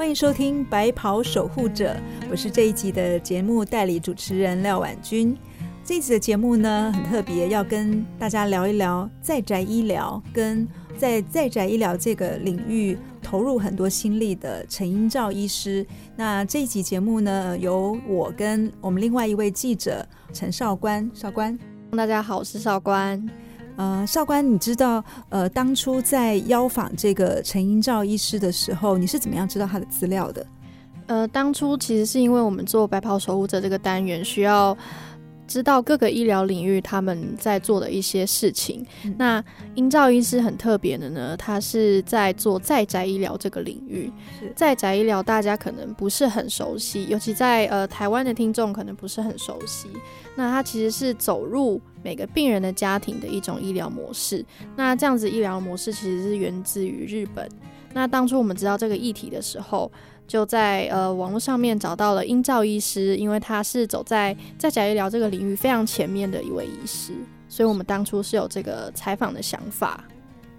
欢迎收听《白袍守护者》，我是这一集的节目代理主持人廖婉君。这一集的节目呢很特别，要跟大家聊一聊在宅医疗，跟在在宅医疗这个领域投入很多心力的陈英照医师。那这一集节目呢，由我跟我们另外一位记者陈少官，少官，大家好，我是少官。呃，少官，你知道呃，当初在邀访这个陈英照医师的时候，你是怎么样知道他的资料的？呃，当初其实是因为我们做白袍守护者这个单元需要。知道各个医疗领域他们在做的一些事情。那英照医师很特别的呢，他是在做在宅医疗这个领域。在宅医疗大家可能不是很熟悉，尤其在呃台湾的听众可能不是很熟悉。那他其实是走入每个病人的家庭的一种医疗模式。那这样子医疗模式其实是源自于日本。那当初我们知道这个议题的时候。就在呃网络上面找到了英照医师，因为他是走在在甲医疗这个领域非常前面的一位医师，所以我们当初是有这个采访的想法。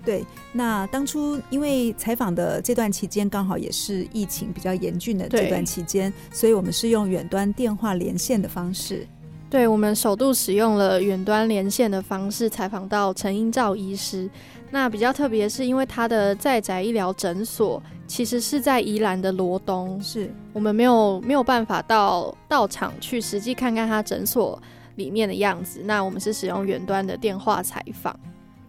对，那当初因为采访的这段期间刚好也是疫情比较严峻的这段期间，所以我们是用远端电话连线的方式。对，我们首度使用了远端连线的方式采访到陈英照医师。那比较特别是因为他的在宅医疗诊所。其实是在宜兰的罗东，是我们没有没有办法到到场去实际看看他诊所里面的样子。那我们是使用远端的电话采访。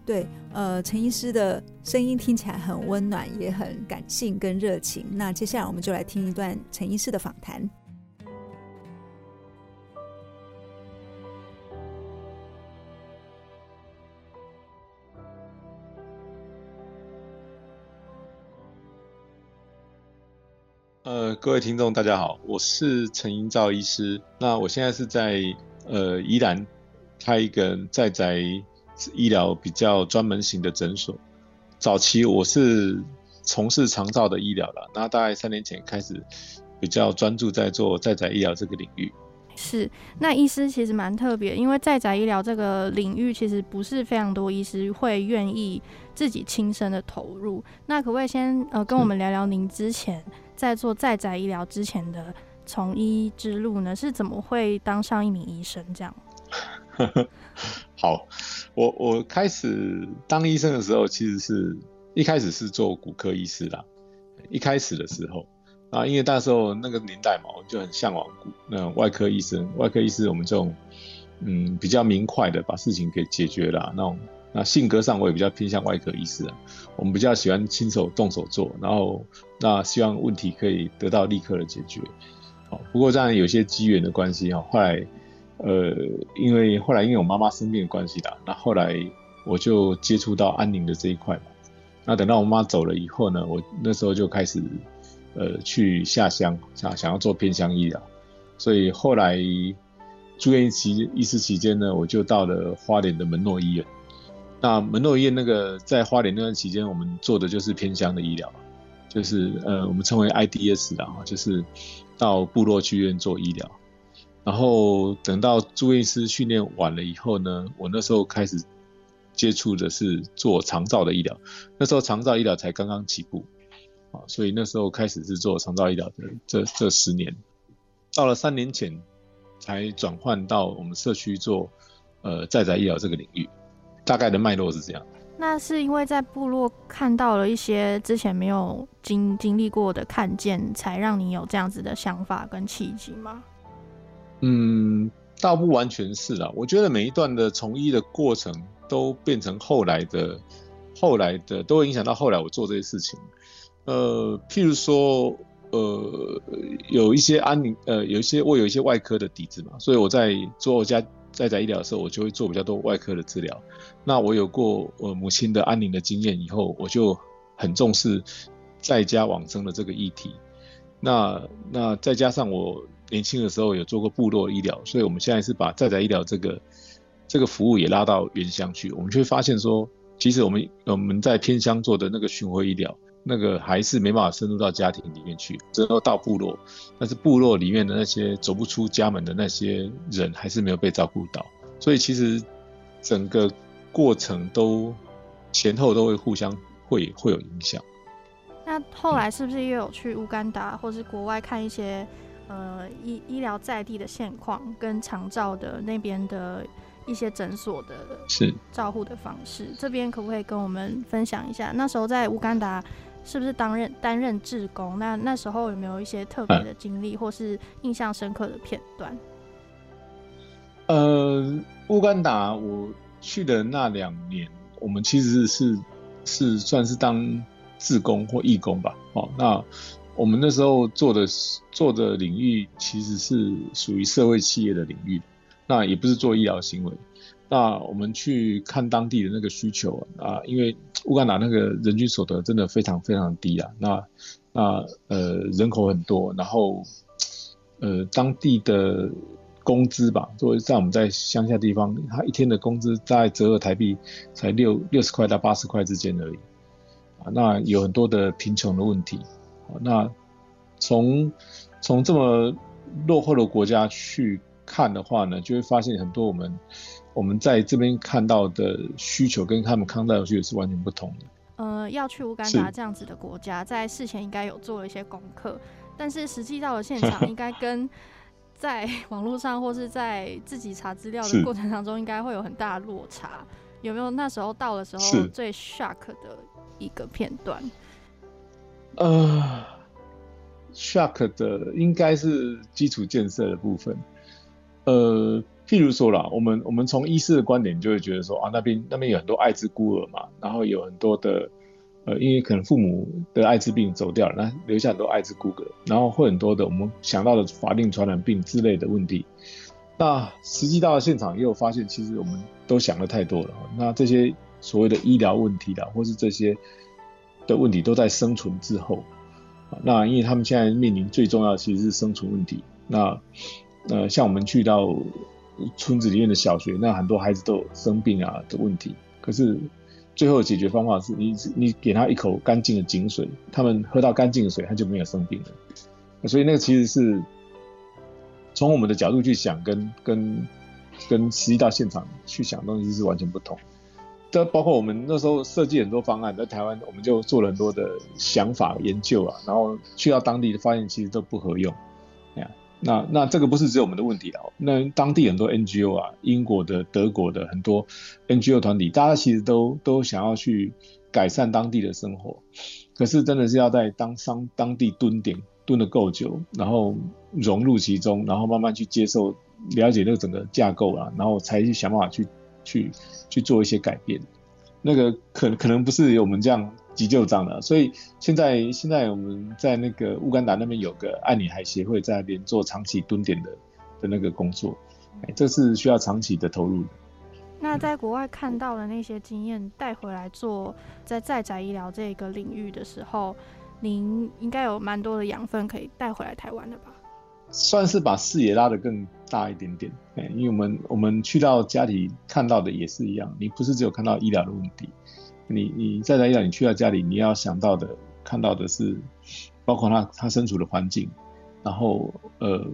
对，呃，陈医师的声音听起来很温暖，也很感性跟热情。那接下来我们就来听一段陈医师的访谈。呃，各位听众，大家好，我是陈英照医师。那我现在是在呃宜兰开一个在宅医疗比较专门型的诊所。早期我是从事长照的医疗的，那大概三年前开始比较专注在做在宅医疗这个领域。是，那医师其实蛮特别，因为在宅医疗这个领域其实不是非常多医师会愿意自己亲身的投入。那可不可以先呃跟我们聊聊您之前？在做在宅医疗之前的从医之路呢，是怎么会当上一名医生这样？好，我我开始当医生的时候，其实是一开始是做骨科医师啦。一开始的时候啊，因为那时候那个年代嘛，我就很向往骨那外科医生。外科医师我们这种嗯比较明快的把事情给解决了那种。那性格上我也比较偏向外科医师，我们比较喜欢亲手动手做，然后那希望问题可以得到立刻的解决。好，不过这样有些机缘的关系哈，后来呃，因为后来因为我妈妈生病的关系啦，那后来我就接触到安宁的这一块嘛。那等到我妈走了以后呢，我那时候就开始呃去下乡想想要做偏乡医疗，所以后来住院期医师期间呢，我就到了花莲的门诺医院。那门诺医院那个在花莲那段期间，我们做的就是偏乡的医疗，就是呃我们称为 IDS 的哈，就是到部落去院做医疗。然后等到住院师训练完了以后呢，我那时候开始接触的是做长照的医疗。那时候长照医疗才刚刚起步啊，所以那时候开始是做长照医疗的这这十年。到了三年前才转换到我们社区做呃在宅医疗这个领域。大概的脉络是这样。那是因为在部落看到了一些之前没有经经历过的看见，才让你有这样子的想法跟契机吗？嗯，倒不完全是啦。我觉得每一段的从医的过程，都变成后来的、后来的，都会影响到后来我做这些事情。呃，譬如说，呃，有一些安宁，呃，有一些我有一些外科的底子嘛，所以我在做家。在在医疗的时候，我就会做比较多外科的治疗。那我有过我母亲的安宁的经验以后，我就很重视在家往生的这个议题。那那再加上我年轻的时候有做过部落医疗，所以我们现在是把在在医疗这个这个服务也拉到原乡去。我们就会发现说，其实我们我们在偏乡做的那个巡回医疗。那个还是没办法深入到家庭里面去，只有到部落，但是部落里面的那些走不出家门的那些人，还是没有被照顾到，所以其实整个过程都前后都会互相会会有影响。那后来是不是也有去乌干达或是国外看一些呃医医疗在地的现况，跟长照的那边的一些诊所的是照护的方式？这边可不可以跟我们分享一下？那时候在乌干达是不是担任担任志工？那那时候有没有一些特别的经历，或是印象深刻的片段？呃，乌干达我去的那两年，我们其实是是算是当志工或义工吧。哦，那我们那时候做的做的领域其实是属于社会企业的领域，那也不是做医疗行为。那我们去看当地的那个需求啊，因为乌干达那个人均所得真的非常非常低啊。那那呃人口很多，然后呃当地的。工资吧，作为在我们在乡下地方，他一天的工资在折合台币才六六十块到八十块之间而已，啊，那有很多的贫穷的问题，啊，那从从这么落后的国家去看的话呢，就会发现很多我们我们在这边看到的需求跟他们看到的需求是完全不同的。呃，要去乌干达这样子的国家，在事前应该有做了一些功课，但是实际到了现场，应该跟在网络上或是在自己查资料的过程当中，应该会有很大的落差。有没有那时候到的时候最 shock 的一个片段？呃，shock 的应该是基础建设的部分。呃，譬如说啦，我们我们从医师的观点就会觉得说啊，那边那边有很多艾滋孤儿嘛，然后有很多的。呃，因为可能父母得艾滋病走掉了，那留下很多艾滋孤儿，然后会很多的我们想到的法定传染病之类的问题。那实际到了现场，也有发现，其实我们都想的太多了。那这些所谓的医疗问题啦，或是这些的问题，都在生存之后。那因为他们现在面临最重要的其实是生存问题。那呃，像我们去到村子里面的小学，那很多孩子都有生病啊的问题，可是。最后的解决方法是你你给他一口干净的井水，他们喝到干净的水，他就没有生病了。所以那个其实是从我们的角度去想，跟跟跟实际到现场去想东西是完全不同。这包括我们那时候设计很多方案，在台湾我们就做了很多的想法研究啊，然后去到当地发现其实都不合用。那那这个不是只有我们的问题啊，那当地很多 NGO 啊，英国的、德国的很多 NGO 团体，大家其实都都想要去改善当地的生活，可是真的是要在当商当地蹲点蹲的够久，然后融入其中，然后慢慢去接受、了解那个整个架构啊，然后才去想办法去去去做一些改变。那个可可能不是我们这样。急救章了，所以现在现在我们在那个乌干达那边有个爱女孩协会在那边做长期蹲点的的那个工作，哎，这是需要长期的投入。那在国外看到的那些经验带回来做在在宅医疗这个领域的时候，您应该有蛮多的养分可以带回来台湾的吧？算是把视野拉得更大一点点，哎，因为我们我们去到家里看到的也是一样，你不是只有看到医疗的问题。你你再来一讲，你去到家里，你要想到的、看到的是，包括他他身处的环境，然后呃，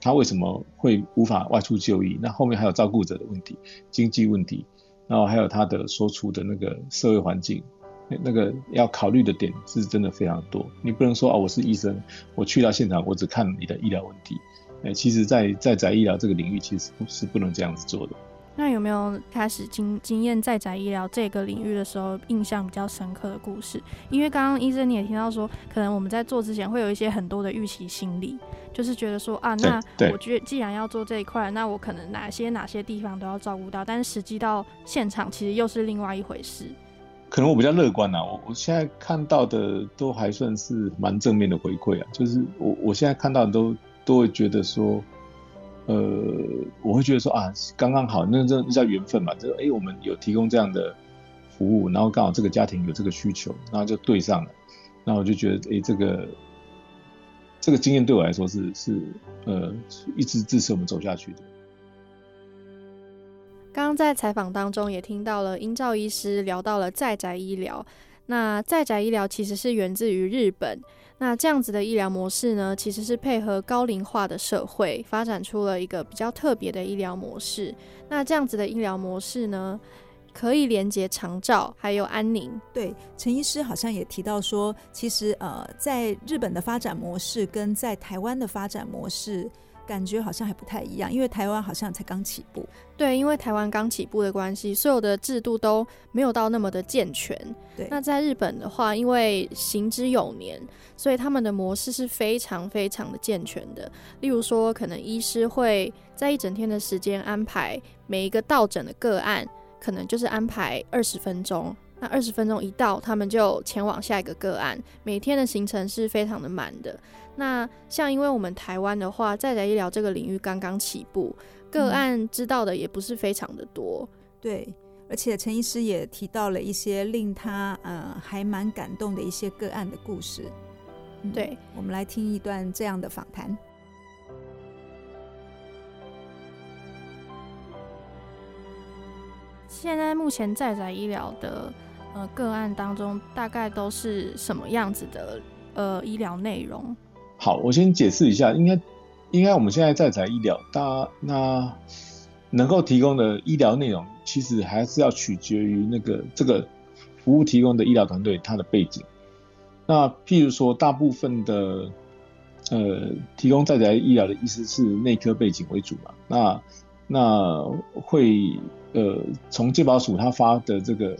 他为什么会无法外出就医？那后面还有照顾者的问题、经济问题，然后还有他的所处的那个社会环境，那那个要考虑的点是真的非常多。你不能说哦，我是医生，我去到现场，我只看你的医疗问题。哎，其实，在在在医疗这个领域，其实是不能这样子做的。那有没有开始经经验在宅医疗这个领域的时候，印象比较深刻的故事？因为刚刚医生你也听到说，可能我们在做之前会有一些很多的预期心理，就是觉得说啊，那我觉得既然要做这一块，那我可能哪些哪些地方都要照顾到，但是实际到现场其实又是另外一回事。可能我比较乐观呐，我我现在看到的都还算是蛮正面的回馈啊，就是我我现在看到的都都会觉得说。呃，我会觉得说啊，刚刚好，那这叫缘分嘛，就哎，我们有提供这样的服务，然后刚好这个家庭有这个需求，然后就对上了，那我就觉得，哎，这个这个经验对我来说是是呃，一直支持我们走下去的。刚刚在采访当中也听到了英照医师聊到了在宅医疗，那在宅医疗其实是源自于日本。那这样子的医疗模式呢，其实是配合高龄化的社会，发展出了一个比较特别的医疗模式。那这样子的医疗模式呢，可以连接长照还有安宁。对，陈医师好像也提到说，其实呃，在日本的发展模式跟在台湾的发展模式。感觉好像还不太一样，因为台湾好像才刚起步。对，因为台湾刚起步的关系，所有的制度都没有到那么的健全。对，那在日本的话，因为行之有年，所以他们的模式是非常非常的健全的。例如说，可能医师会在一整天的时间安排每一个到诊的个案，可能就是安排二十分钟。那二十分钟一到，他们就前往下一个个案。每天的行程是非常的满的。那像因为我们台湾的话，在宅医疗这个领域刚刚起步，个案知道的也不是非常的多。对，而且陈医师也提到了一些令他呃还蛮感动的一些个案的故事。对，我们来听一段这样的访谈。现在目前在宅医疗的。呃，个案当中大概都是什么样子的呃医疗内容？好，我先解释一下，应该应该我们现在在宅医疗，大那能够提供的医疗内容，其实还是要取决于那个这个服务提供的医疗团队它的背景。那譬如说，大部分的呃提供在宅医疗的医师是内科背景为主嘛？那那会呃从健保署他发的这个。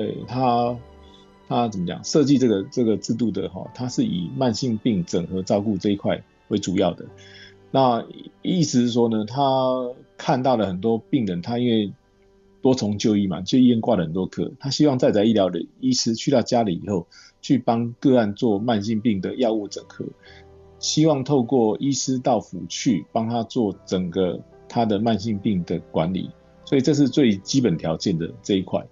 对他，他怎么讲？设计这个这个制度的哈，他是以慢性病整合照顾这一块为主要的。那意思是说呢，他看到了很多病人，他因为多重就医嘛，就医院挂了很多科，他希望在在医疗的医师去到家里以后，去帮个案做慢性病的药物整合，希望透过医师到府去帮他做整个他的慢性病的管理，所以这是最基本条件的这一块。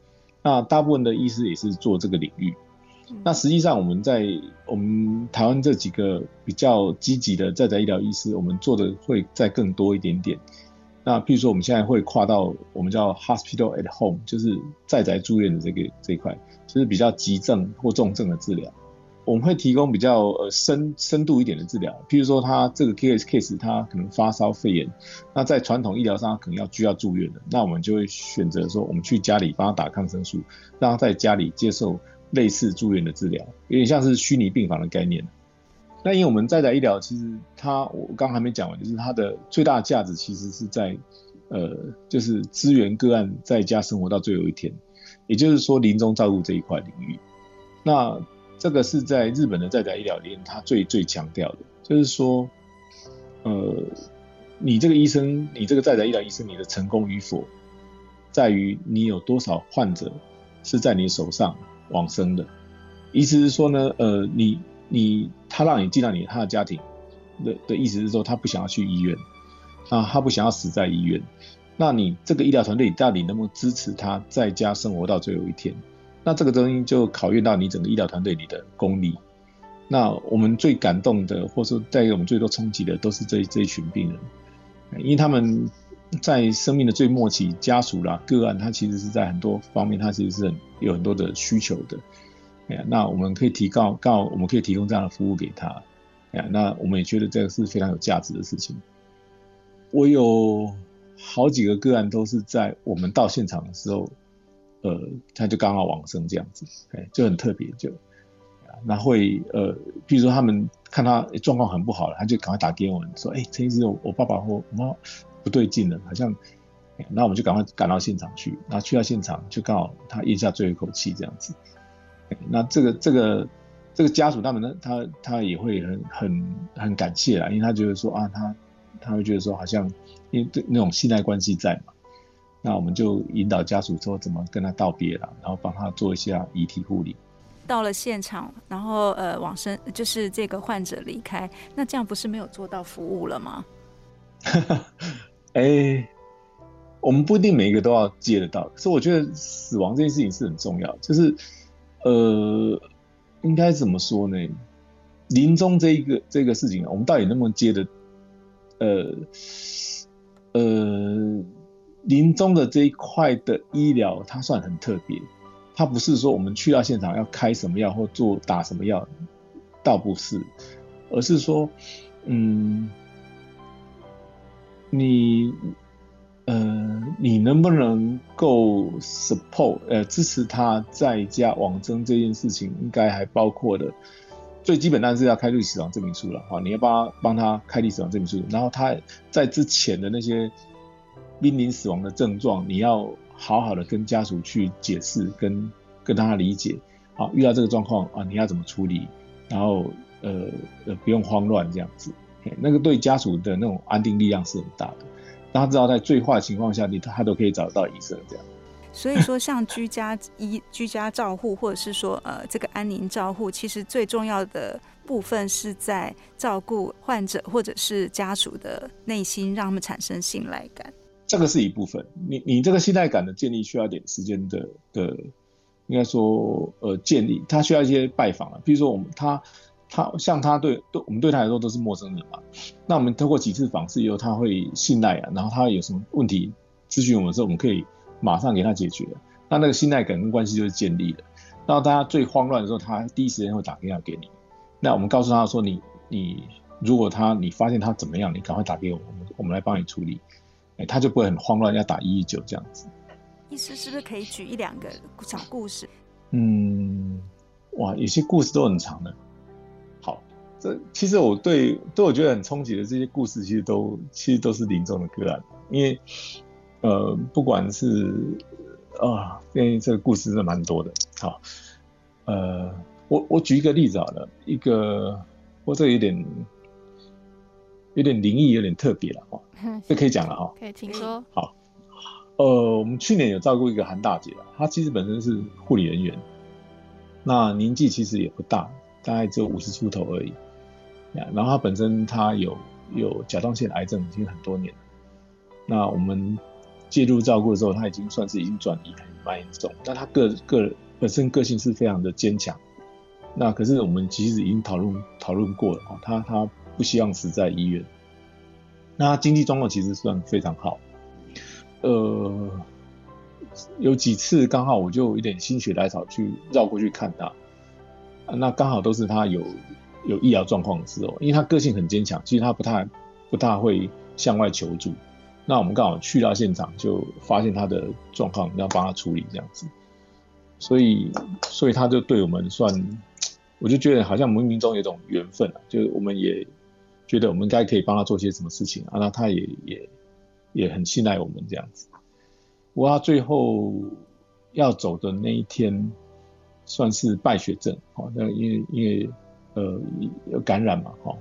那大部分的医师也是做这个领域。那实际上我们在我们台湾这几个比较积极的在宅医疗医师，我们做的会再更多一点点。那譬如说我们现在会跨到我们叫 hospital at home，就是在宅住院的这个这一块，就是比较急症或重症的治疗。我们会提供比较呃深深度一点的治疗，譬如说他这个 case case 他可能发烧肺炎，那在传统医疗上可能要需要住院的，那我们就会选择说我们去家里帮他打抗生素，让他在家里接受类似住院的治疗，有点像是虚拟病房的概念。那因为我们在在医疗其实它我刚还没讲完，就是它的最大价值其实是在呃就是支援个案在家生活到最后一天，也就是说临终照顾这一块领域，那。这个是在日本的在宅医疗里面，他最最强调的，就是说，呃，你这个医生，你这个在宅医疗医生，你的成功与否，在于你有多少患者是在你手上往生的。意思是说呢，呃，你你他让你进到你他的家庭的的意思是说，他不想要去医院，啊，他不想要死在医院，那你这个医疗团队到底能不能支持他在家生活到最后一天？那这个东西就考验到你整个医疗团队里的功力。那我们最感动的，或者说带给我们最多冲击的，都是这这一群病人，因为他们在生命的最末期，家属啦、个案，他其实是在很多方面，他其实是很有很多的需求的。哎呀，那我们可以提告告，我们可以提供这样的服务给他。哎呀，那我们也觉得这个是非常有价值的事情。我有好几个个案都是在我们到现场的时候。呃，他就刚好往生这样子，哎，就很特别，就那会呃，比如说他们看他状况很不好了，他就赶快打给我们说，哎，陈医师，我爸爸或我妈不对劲了，好像，那我们就赶快赶到现场去，然后去到现场就刚好他咽下最后一口气这样子，那这个这个这个家属他们呢，他他也会很很很感谢啦，因为他觉得说啊，他他会觉得说好像因为那种信赖关系在嘛。那我们就引导家属说怎么跟他道别了，然后帮他做一下遗体护理。到了现场，然后呃往生就是这个患者离开，那这样不是没有做到服务了吗？哎，我们不一定每一个都要接得到，可是我觉得死亡这件事情是很重要，就是呃应该怎么说呢？临终这一个这个事情，我们到底能不能接的？呃呃。临终的这一块的医疗，它算很特别。它不是说我们去到现场要开什么药或做打什么药，倒不是，而是说，嗯，你呃，你能不能够 support 呃支持他在家网征这件事情，应该还包括的最基本，当然是要开立死亡证明书了哈。你要帮他帮他开立死亡证明书，然后他在之前的那些濒临死亡的症状，你要好好的跟家属去解释，跟跟他理解。好，遇到这个状况啊，你要怎么处理？然后呃呃，不用慌乱这样子。那个对家属的那种安定力量是很大的。让他知道在最坏情况下，你他都可以找到医生这样。所以说，像居家医、居家照护，或者是说呃这个安宁照护，其实最重要的部分是在照顾患者或者是家属的内心，让他们产生信赖感。这个是一部分。你你这个信赖感的建立需要点时间的的，应该说呃建立，他需要一些拜访啊，比如说我们他。他像他对对我们对他来说都是陌生人嘛，那我们通过几次访视以后，他会信赖啊，然后他有什么问题咨询我们的时候，我们可以马上给他解决。那那个信赖感跟关系就是建立的。到大家最慌乱的时候，他第一时间会打电话给你。那我们告诉他说，你你如果他你发现他怎么样，你赶快打给我，我们我们来帮你处理。哎，他就不会很慌乱，要打一一九这样子。意思是不是可以举一两个小故事？嗯，哇，有些故事都很长的。好这其实我对对我觉得很冲击的这些故事，其实都其实都是临终的个案，因为呃不管是啊，因为这个故事是蛮多的。好，呃，我我举一个例子好了，一个我这有点有点灵异，有点特别了哈，这可以讲了哈，可以请说。好，呃，我们去年有照顾一个韩大姐她其实本身是护理人员，那年纪其实也不大，大概只有五十出头而已。然后她本身她有有甲状腺癌症已经很多年了，那我们介入照顾的时候，她已经算是已经转移蛮严重。但她个个本身个性是非常的坚强，那可是我们其实已经讨论讨论过了哦，他他不希望死在医院。那他经济状况其实算非常好，呃，有几次刚好我就有点心血来潮去绕过去看他，那刚好都是他有。有医疗状况的时候，因为他个性很坚强，其实他不太不大会向外求助。那我们刚好去到现场，就发现他的状况，要帮他处理这样子。所以，所以他就对我们算，我就觉得好像冥冥中有种缘分啊，就是我们也觉得我们应该可以帮他做些什么事情啊。那他也也也很信赖我们这样子。不过他最后要走的那一天，算是败血症，哦，那因为因为。呃，有感染嘛，哈，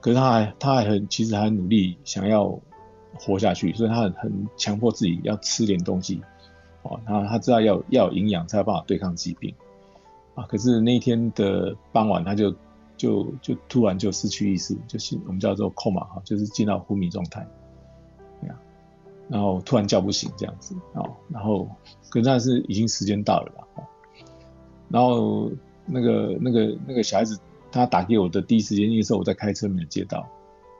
可是他还他还很其实还努力想要活下去，所以他很很强迫自己要吃点东西，哦，他他知道要要有营养才有办法对抗疾病，啊，可是那一天的傍晚他就就就突然就失去意识，就是我们叫做 coma 哈，就是进到昏迷状态，然后突然叫不醒这样子，哦，然后可是那是已经时间到了了，然后。那个、那个、那个小孩子，他打给我的第一时间，那时候我在开车没有接到，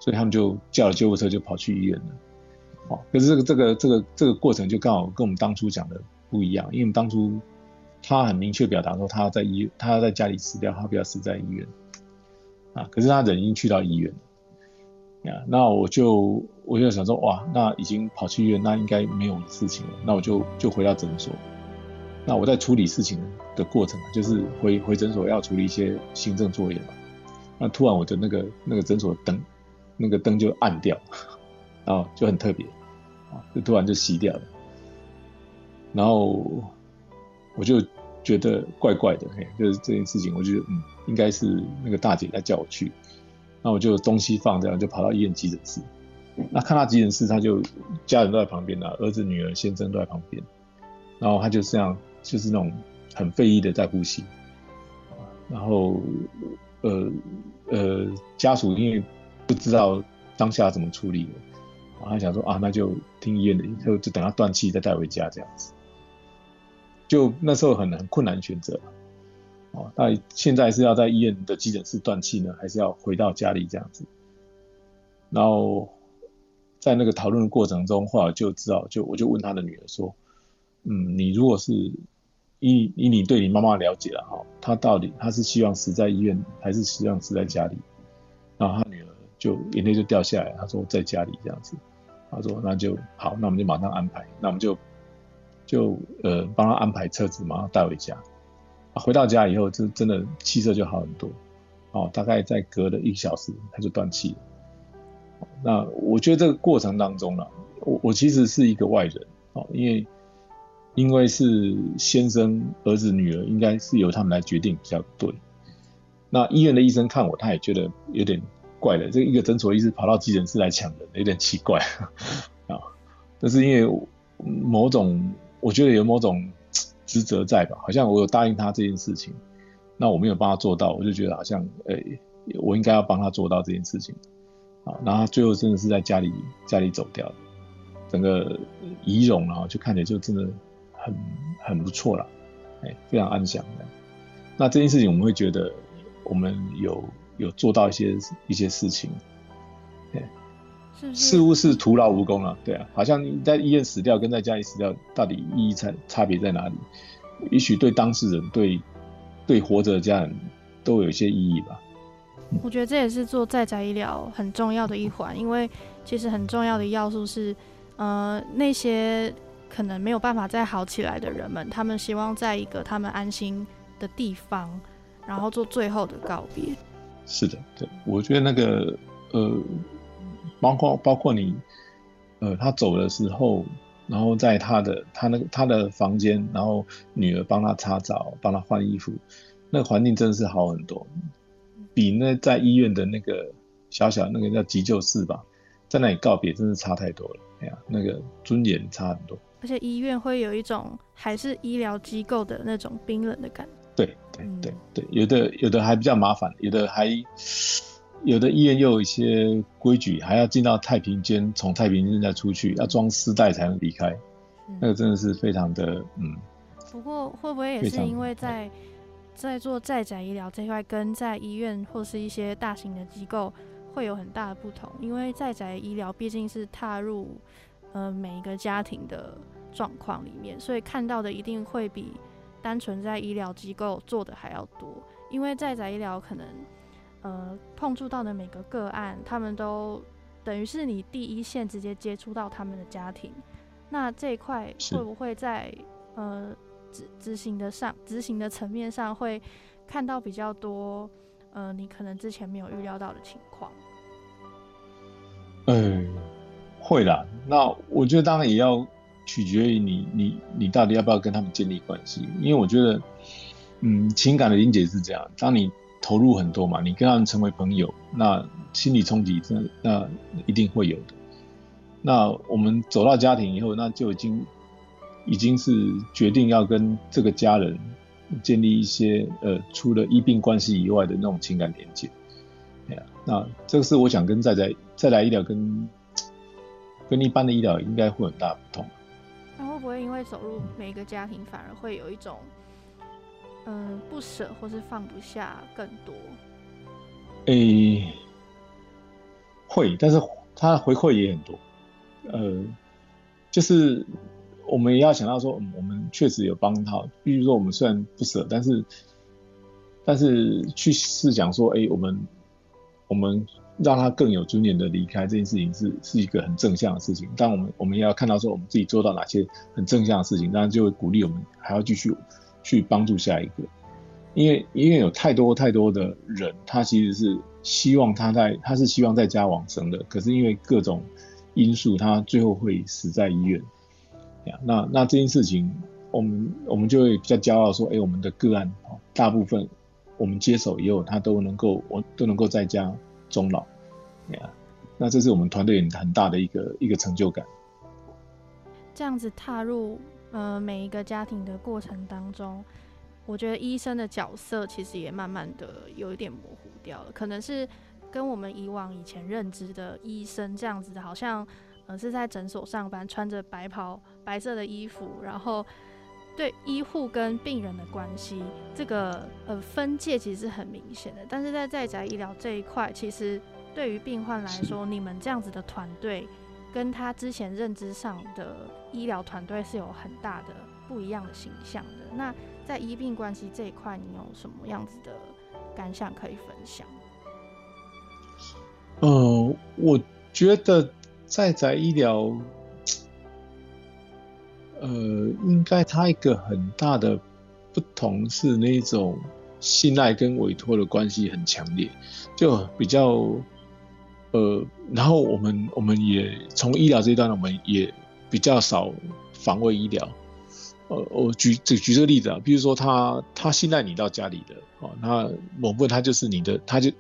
所以他们就叫了救护车就跑去医院了。哦，可是这个、这个、这个、这个过程就刚好跟我们当初讲的不一样，因为我们当初他很明确表达说他要在医，他要在家里死掉，他不要死在医院。啊，可是他人已经去到医院了。呀，那我就我就想说，哇，那已经跑去医院，那应该没有事情了，那我就就回到诊所。那我在处理事情的过程就是回回诊所要处理一些行政作业嘛。那突然我的那个那个诊所灯，那个灯就暗掉，然后就很特别，啊，就突然就熄掉了。然后我就觉得怪怪的，嘿，就是这件事情，我就嗯，应该是那个大姐在叫我去。那我就东西放这样，就跑到医院急诊室。那看到急诊室，他就家人都在旁边啊，儿子、女儿、先生都在旁边。然后他就这样。就是那种很费力的在呼吸，然后呃呃家属因为不知道当下怎么处理，他想说啊那就听医院的，就就等他断气再带回家这样子，就那时候很很困难选择，哦那现在是要在医院的急诊室断气呢，还是要回到家里这样子？然后在那个讨论的过程中，后来就知道，就我就问他的女儿说，嗯你如果是以以你对你妈妈了解了哈，她到底她是希望死在医院，还是希望死在家里？然后他女儿就眼泪就掉下来，她说在家里这样子。他说那就好，那我们就马上安排，那我们就就呃帮他安排车子，马上带回家。回到家以后，就真的气色就好很多。哦，大概在隔了一小时，他就断气了。那我觉得这个过程当中呢，我我其实是一个外人哦，因为因为是先生儿子女儿，应该是由他们来决定比较对。那医院的医生看我，他也觉得有点怪的，这一个诊所医师跑到急诊室来抢人，有点奇怪啊。但是因为某种，我觉得有某种职责在吧，好像我有答应他这件事情。那我没有帮他做到，我就觉得好像，呃，我应该要帮他做到这件事情，啊，然后最后真的是在家里家里走掉整个仪容啊，就看起来就真的很很不错了，哎，非常安详的。那这件事情我们会觉得我们有有做到一些一些事情，哎，似乎是徒劳无功了，对啊，好像在医院死掉跟在家里死掉到底意义差差别在哪里？也许对当事人对。对活着的家人都有一些意义吧。我觉得这也是做在宅医疗很重要的一环，因为其实很重要的要素是，呃，那些可能没有办法再好起来的人们，他们希望在一个他们安心的地方，然后做最后的告别。是的，对，我觉得那个呃，包括包括你，呃，他走的时候。然后在他的他那个他的房间，然后女儿帮他擦澡，帮他换衣服，那个环境真的是好很多，比那在医院的那个小小那个叫急救室吧，在那里告别真是差太多了。哎呀，那个尊严差很多。而且医院会有一种还是医疗机构的那种冰冷的感觉。对对对对，有的有的还比较麻烦，有的还。有的医院又有一些规矩，还要进到太平间，从太平间再出去，要装丝带才能离开。那个真的是非常的，嗯。不过会不会也是因为在在做在宅医疗这一块，跟在医院或是一些大型的机构会有很大的不同？因为在宅医疗毕竟是踏入呃每一个家庭的状况里面，所以看到的一定会比单纯在医疗机构做的还要多。因为在宅医疗可能。呃，碰触到的每个个案，他们都等于是你第一线直接接触到他们的家庭。那这一块会不会在呃执执行的上执行的层面上会看到比较多呃你可能之前没有预料到的情况？嗯，会啦。那我觉得当然也要取决于你你你到底要不要跟他们建立关系，因为我觉得嗯情感的理解是这样，当你。投入很多嘛，你跟他们成为朋友，那心理冲击真那一定会有的。那我们走到家庭以后，那就已经已经是决定要跟这个家人建立一些呃，除了医病关系以外的那种情感连接。哎呀，那这个是我想跟再来再来医疗跟跟一般的医疗应该会很大不同。那会不会因为走入每一个家庭，反而会有一种？嗯，不舍或是放不下更多。诶，会，但是他回馈也很多。呃，就是我们也要想到说，嗯我们确实有帮他。比如说，我们虽然不舍，但是但是去试想说，哎，我们我们让他更有尊严的离开这件事情，是是一个很正向的事情。但我们我们也要看到说，我们自己做到哪些很正向的事情，当然就会鼓励我们还要继续。去帮助下一个，因为因为有太多太多的人，他其实是希望他在他是希望在家往生的，可是因为各种因素，他最后会死在医院。那那这件事情，我们我们就会比较骄傲说，哎，我们的个案大部分我们接手以后，他都能够我都能够在家终老。那这是我们团队很大的一个一个成就感。这样子踏入。呃，每一个家庭的过程当中，我觉得医生的角色其实也慢慢的有一点模糊掉了。可能是跟我们以往以前认知的医生这样子的，好像呃是在诊所上班，穿着白袍、白色的衣服，然后对医护跟病人的关系这个呃分界其实是很明显的。但是在在宅医疗这一块，其实对于病患来说，你们这样子的团队。跟他之前认知上的医疗团队是有很大的不一样的形象的。那在医病关系这一块，你有什么样子的感想可以分享？呃，我觉得在宅医疗，呃，应该它一个很大的不同是那种信赖跟委托的关系很强烈，就比较，呃，然后我们我们也从医疗这一端，我们也比较少防卫医疗。呃，我举举举这个例子啊，比如说他他信赖你到家里的，哦，那某部分他就是你的，他就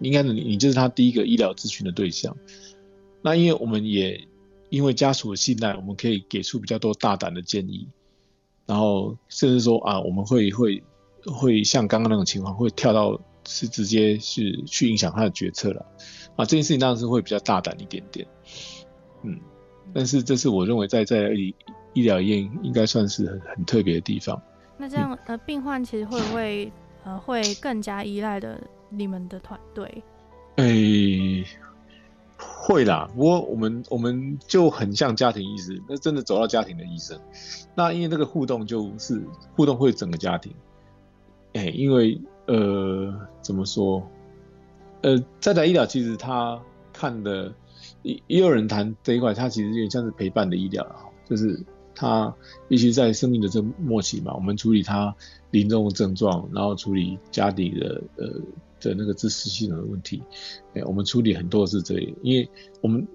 应该你你就是他第一个医疗咨询的对象。那因为我们也因为家属的信赖，我们可以给出比较多大胆的建议，然后甚至说啊，我们会会会像刚刚那种情况，会跳到是直接是去影响他的决策了啊，这件事情当然是会比较大胆一点点，嗯，但是这是我认为在在医医疗院应该算是很很特别的地方。那这样呃，病患其实会不会呃会更加依赖的你们的团队？诶。会啦，不过我们我们就很像家庭医师，那真的走到家庭的医生。那因为那个互动就是互动会整个家庭，哎，因为呃怎么说，呃在在医疗其实他看的也也有人谈这一块，他其实有点像是陪伴的医疗，就是他尤其在生命的这末期嘛，我们处理他临终的症状，然后处理家里的呃。的那个知识系统的问题，哎，我们处理很多是这，因为我们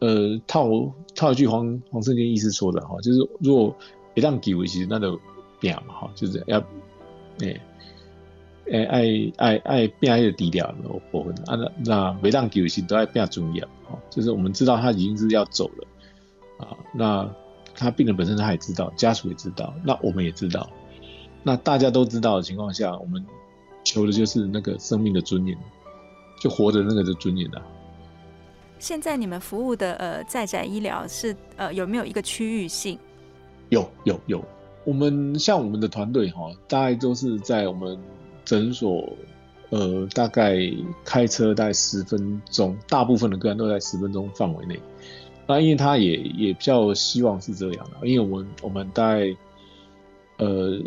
呃套套一句黄黄圣坚医师说的哈，就是如果一旦给维其那就变嘛哈，就是要哎哎爱爱爱变爱的低调那部分啊那那每当给维其都爱变重要哦，就是我们知道他已经是要走了啊，那他病人本身他也知道，家属也知道，那我们也知道，那大家都知道的情况下，我们。求的就是那个生命的尊严，就活着那个的尊严啊。现在你们服务的呃在宅医疗是呃有没有一个区域性？有有有，我们像我们的团队哈，大概都是在我们诊所，呃，大概开车大概十分钟，大部分的个案都在十分钟范围内。那因为他也也比较希望是这样的，因为我们我们大概呃。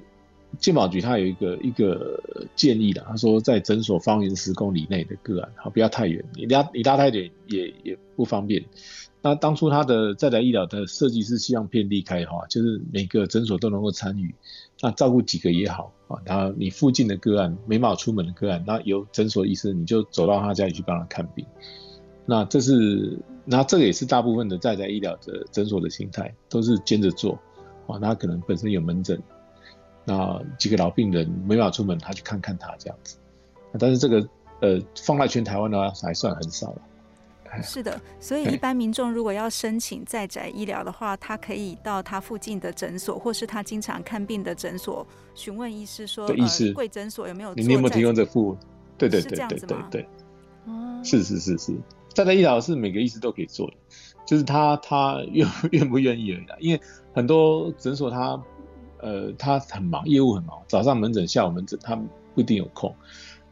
健保局他有一个一个建议的，他说在诊所方圆十公里内的个案，好不要太远，你拉你拉太远也也不方便。那当初他的在来医疗的设计是希望遍地开花，就是每个诊所都能够参与，那照顾几个也好啊。然后你附近的个案没办法出门的个案，那有诊所医生你就走到他家里去帮他看病。那这是那这个也是大部分的在在医疗的诊所的心态，都是兼着做啊。他可能本身有门诊。那几个老病人没法出门，他去看看他这样子。但是这个呃，放在全台湾的话还算很少了。是的，所以一般民众如果要申请在宅医疗的话，他可以到他附近的诊所，或是他经常看病的诊所询问医师说，医师贵诊所有没有？你有没有提供这服务？对对对对对对。哦，是是是是，在宅医疗是每个医师都可以做的，就是他他愿 愿不愿意而已。因为很多诊所他。呃，他很忙，业务很忙，早上门诊、下午门诊，他不一定有空。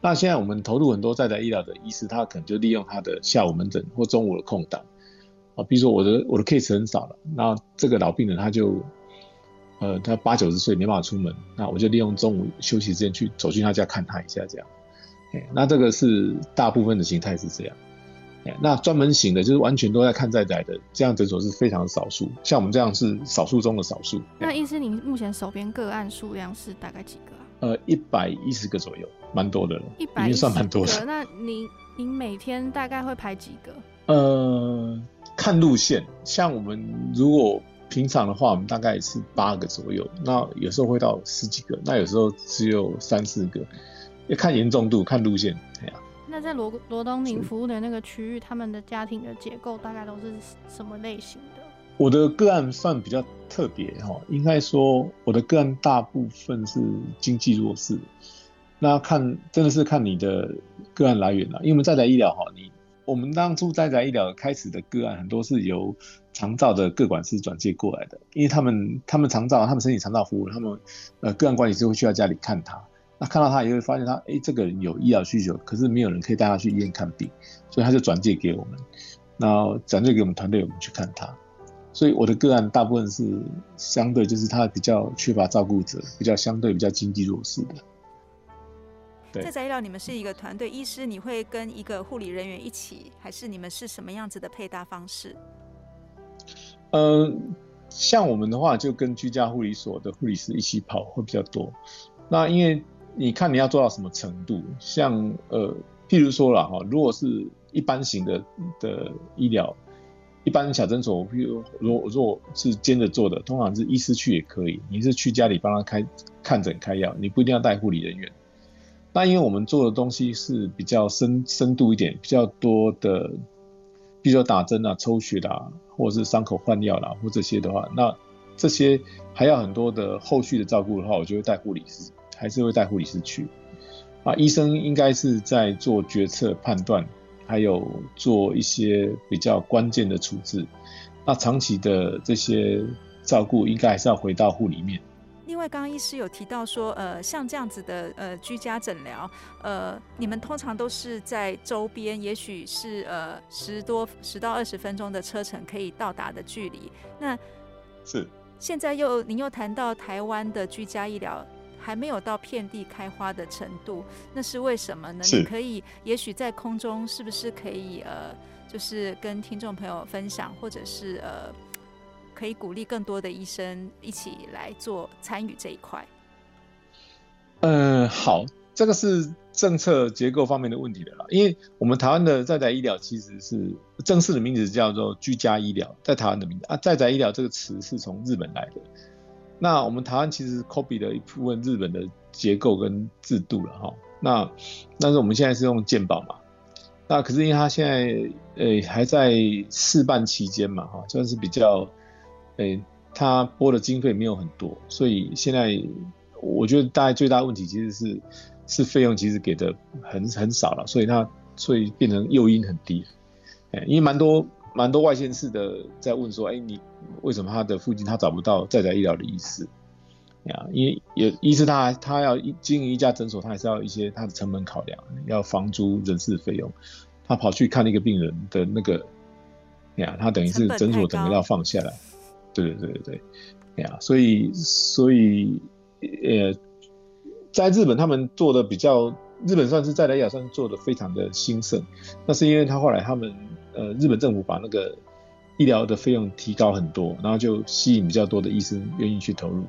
那现在我们投入很多在台医疗的医师，他可能就利用他的下午门诊或中午的空档啊，比如说我的我的 case 很少了，那这个老病人他就呃他八九十岁没办法出门，那我就利用中午休息时间去走进他家看他一下这样。哎那这个是大部分的形态是这样。哎那专门型的，就是完全都在看在宅的，这样诊所是非常少数。像我们这样是少数中的少数。那医师，您目前手边个案数量是大概几个啊？呃，一百一十个左右，蛮多的了。一百已经算蛮多的。那您您每天大概会排几个？呃，看路线。像我们如果平常的话，我们大概是八个左右。那有时候会到十几个，那有时候只有三四个，要看严重度，看路线。哎呀。那在罗罗东宁服务的那个区域，他们的家庭的结构大概都是什么类型的？我的个案算比较特别哈，应该说我的个案大部分是经济弱势。那看真的是看你的个案来源了，因为我们在宅医疗哈，你我们当初在宅医疗开始的个案很多是由长照的各管师转介过来的，因为他们他们长照，他们申请长照服务，他们呃个案管理师会去到家里看他。那看到他也会发现他，哎，这个人有医疗需求，可是没有人可以带他去医院看病，所以他就转介给我们，那转介给我们团队，我们去看他。所以我的个案大部分是相对就是他比较缺乏照顾者，比较相对比较经济弱势的。在在医疗，你们是一个团队，医师你会跟一个护理人员一起，还是你们是什么样子的配搭方式？呃，像我们的话，就跟居家护理所的护理师一起跑会比较多。那因为你看你要做到什么程度，像呃，譬如说了哈，如果是一般型的的医疗，一般小诊所，譬如如果如果是兼着做的，通常是医师去也可以，你是去家里帮他开看诊开药，你不一定要带护理人员。那因为我们做的东西是比较深深度一点，比较多的，比如说打针啊、抽血啦，或者是伤口换药啦，或这些的话，那这些还要很多的后续的照顾的话，我就会带护理师，还是会带护理师去。啊，医生应该是在做决策判断，还有做一些比较关键的处置。那长期的这些照顾，应该还是要回到护理面。另外，刚刚医师有提到说，呃，像这样子的呃居家诊疗，呃，你们通常都是在周边，也许是呃十多十到二十分钟的车程可以到达的距离。那是现在又您又谈到台湾的居家医疗还没有到遍地开花的程度，那是为什么呢？你可以也许在空中是不是可以呃，就是跟听众朋友分享，或者是呃。可以鼓励更多的医生一起来做参与这一块。嗯，好，这个是政策结构方面的问题的啦。因为我们台湾的在宅医疗其实是正式的名字叫做居家医疗，在台湾的名字啊，在宅医疗这个词是从日本来的。那我们台湾其实 copy 了一部分日本的结构跟制度了哈。那但是我们现在是用健保嘛，那可是因为它现在呃还在试办期间嘛哈，算是比较。哎，他拨的经费没有很多，所以现在我觉得大概最大问题其实是是费用其实给的很很少了，所以他所以变成诱因很低。哎，因为蛮多蛮多外县市的在问说，哎，你为什么他的附近他找不到在宅医疗的医师？呀，因为也医师他他要经营一家诊所，他还是要一些他的成本考量，要房租、人事费用，他跑去看一个病人的那个，呀，他等于是诊所整个要放下来。对对对对对，哎呀，所以所以呃，在日本他们做的比较，日本算是在雷亚算做的非常的兴盛，那是因为他后来他们呃日本政府把那个医疗的费用提高很多，然后就吸引比较多的医生愿意去投入。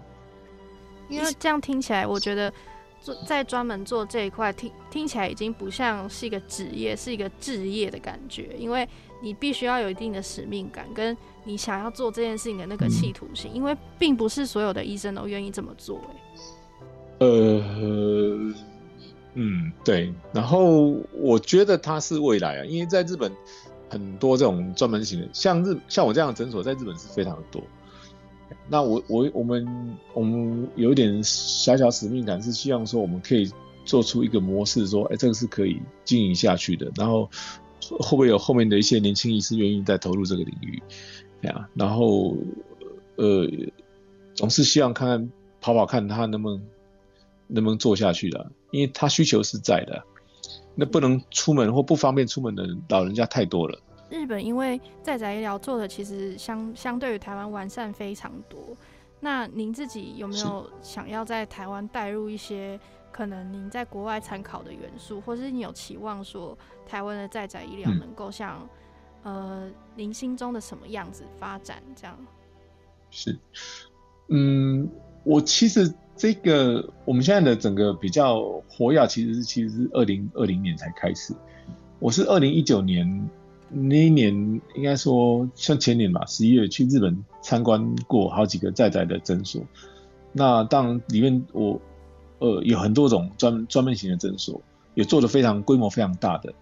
因为这样听起来，我觉得做在专门做这一块，听听起来已经不像是一个职业，是一个置业的感觉，因为你必须要有一定的使命感跟。你想要做这件事情的那个企图心，因为并不是所有的医生都愿意这么做。哎，呃，嗯，对。然后我觉得它是未来啊，因为在日本很多这种专门型的，像日像我这样的诊所，在日本是非常的多。那我我我们我们有一点小小使命感，是希望说我们可以做出一个模式，说，哎，这个是可以经营下去的。然后会不会有后面的一些年轻医师愿意再投入这个领域？对啊，然后呃，总是希望看看跑跑看他能不能能不能做下去的，因为他需求是在的，那不能出门或不方便出门的老人家太多了。日本因为在宅医疗做的其实相相对于台湾完善非常多，那您自己有没有想要在台湾带入一些可能您在国外参考的元素，或是你有期望说台湾的在宅医疗能够像？呃，您心中的什么样子发展？这样是，嗯，我其实这个我们现在的整个比较活跃，其实是其实是二零二零年才开始。我是二零一九年那一年，应该说像前年吧，十一月去日本参观过好几个在在的诊所。那当然里面我呃有很多种专专门型的诊所，也做的非常规模非常大的。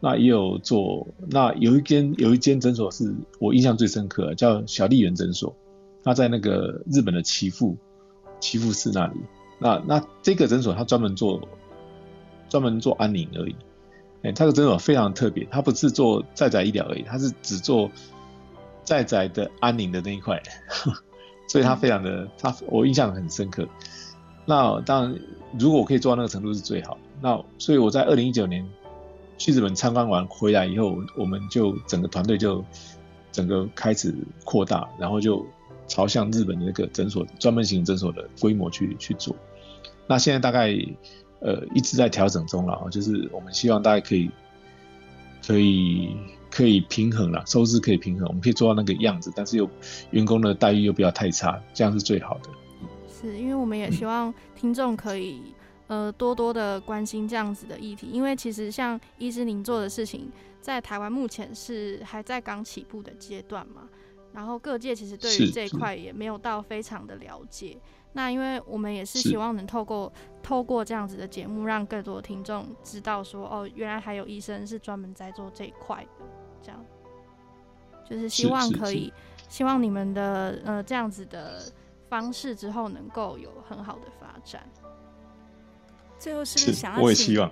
那也有做，那有一间有一间诊所是我印象最深刻，叫小丽园诊所，它在那个日本的岐阜岐阜市那里。那那这个诊所它专门做专门做安宁而已，哎，它的诊所非常特别，它不是做在宅医疗而已，它是只做在宅的安宁的那一块，所以它非常的，它我印象很深刻。那当然，如果我可以做到那个程度是最好。那所以我在二零一九年。去日本参观完回来以后，我们就整个团队就整个开始扩大，然后就朝向日本的那个诊所专门型诊所的规模去去做。那现在大概呃一直在调整中了啊，就是我们希望大家可以可以可以平衡了，收支可以平衡，我们可以做到那个样子，但是又员工的待遇又不要太差，这样是最好的。是因为我们也希望听众可以呃多多的关心这样子的议题，因为其实像医师您做的事情，在台湾目前是还在刚起步的阶段嘛，然后各界其实对于这一块也没有到非常的了解。那因为我们也是希望能透过透过这样子的节目，让更多的听众知道说，哦，原来还有医生是专门在做这一块的，这样，就是希望可以，希望你们的呃这样子的方式之后能够有很好的发展。最后是不是想要？我也希望。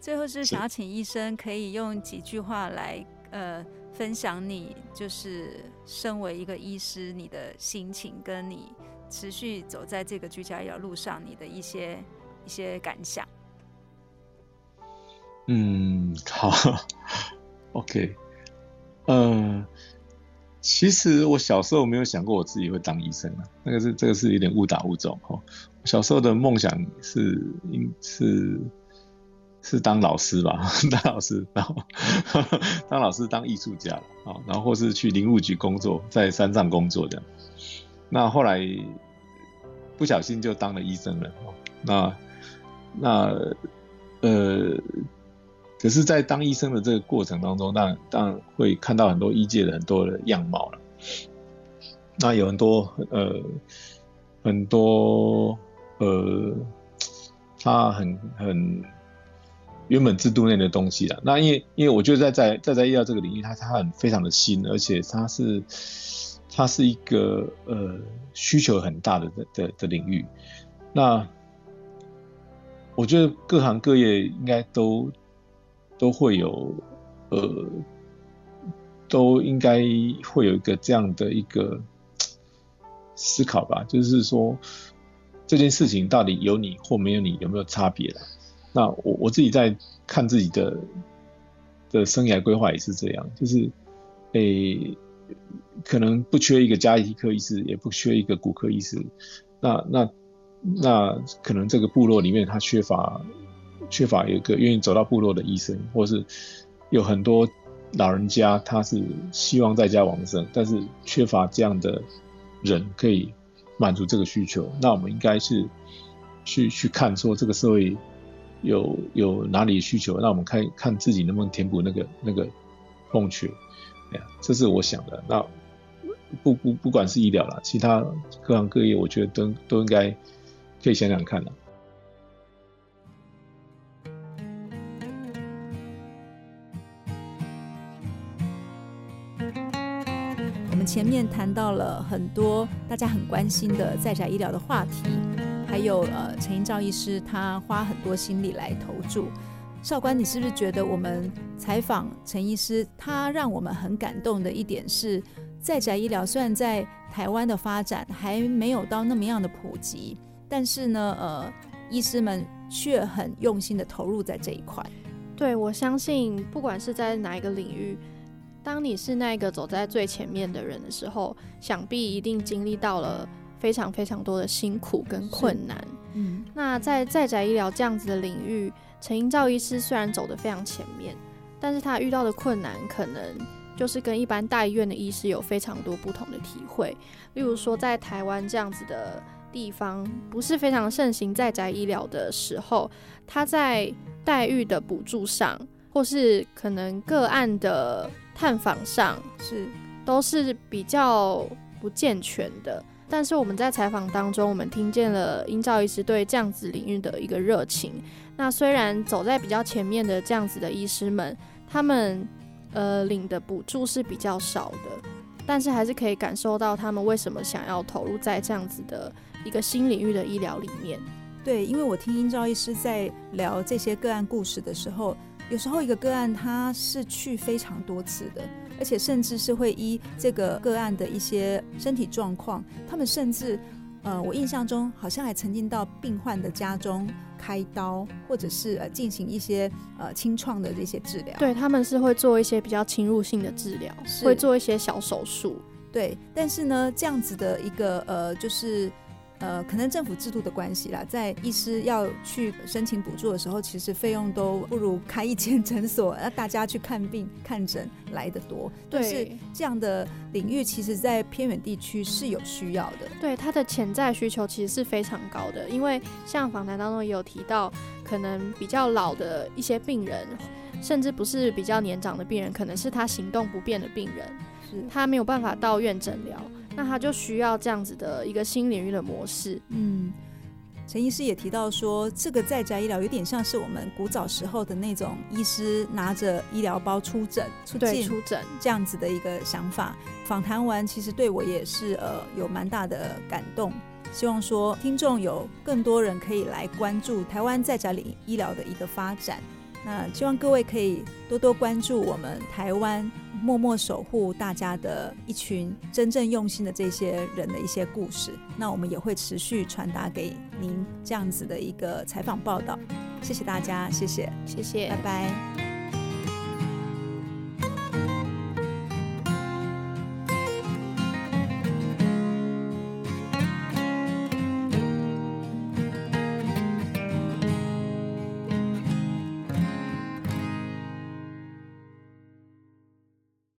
最后是想要请医生可以用几句话来呃分享你就是身为一个医师你的心情跟你。持续走在这个居家医疗路上，你的一些一些感想。嗯，好，OK，嗯，其实我小时候没有想过我自己会当医生啊，那个是这个是有点误打误撞哈。小时候的梦想是应是是当老师吧，当老师，然后 当老师当艺术家啊，然后或是去林务局工作，在山上工作这样。那后来不小心就当了医生了，那那呃，可是，在当医生的这个过程当中，当当然会看到很多医界的很多的样貌了。那有很多呃很多呃，他很很原本制度内的东西了。那因为因为我觉得在在在在医疗这个领域，他他很非常的新，而且他是。它是一个呃需求很大的的的领域，那我觉得各行各业应该都都会有呃都应该会有一个这样的一个思考吧，就是说这件事情到底有你或没有你有没有差别了？那我我自己在看自己的的生涯规划也是这样，就是诶。可能不缺一个加医科医师，也不缺一个骨科医师。那那那可能这个部落里面他缺乏缺乏一个愿意走到部落的医生，或是有很多老人家他是希望在家往生，但是缺乏这样的人可以满足这个需求。那我们应该是去去看说这个社会有有哪里需求，那我们看看自己能不能填补那个那个空缺。这是我想的。那不不不管是医疗啦，其他各行各业，我觉得都都应该可以想想看的。我们前面谈到了很多大家很关心的在宅医疗的话题，还有呃陈英照医师他花很多心力来投注。少官，你是不是觉得我们采访陈医师，他让我们很感动的一点是，在宅医疗虽然在台湾的发展还没有到那么样的普及，但是呢，呃，医师们却很用心的投入在这一块。对，我相信不管是在哪一个领域，当你是那个走在最前面的人的时候，想必一定经历到了非常非常多的辛苦跟困难。嗯，那在在宅医疗这样子的领域。陈英照医师虽然走得非常前面，但是他遇到的困难可能就是跟一般大医院的医师有非常多不同的体会。例如说，在台湾这样子的地方不是非常盛行在宅医疗的时候，他在待遇的补助上，或是可能个案的探访上，是都是比较不健全的。但是我们在采访当中，我们听见了英照医师对这样子领域的一个热情。那虽然走在比较前面的这样子的医师们，他们呃领的补助是比较少的，但是还是可以感受到他们为什么想要投入在这样子的一个新领域的医疗里面。对，因为我听英照医师在聊这些个案故事的时候，有时候一个个案他是去非常多次的，而且甚至是会依这个个案的一些身体状况，他们甚至呃，我印象中好像还曾经到病患的家中。开刀，或者是呃进行一些呃清创的这些治疗，对他们是会做一些比较侵入性的治疗，会做一些小手术，对。但是呢，这样子的一个呃，就是呃，可能政府制度的关系啦，在医师要去申请补助的时候，其实费用都不如开一间诊所，让大家去看病看诊来的多。对，这样的领域，其实在偏远地区是有需要的。对，它的潜在需求其实是非常高的，因为像访谈当中也有提到，可能比较老的一些病人，甚至不是比较年长的病人，可能是他行动不便的病人，是他没有办法到院诊疗。那他就需要这样子的一个新领域的模式。嗯，陈医师也提到说，这个在宅医疗有点像是我们古早时候的那种医师拿着医疗包出诊、出对出诊这样子的一个想法。访谈完，其实对我也是呃有蛮大的感动。希望说听众有更多人可以来关注台湾在宅里医疗的一个发展。那希望各位可以多多关注我们台湾默默守护大家的一群真正用心的这些人的一些故事。那我们也会持续传达给您这样子的一个采访报道。谢谢大家，谢谢，谢谢，拜拜。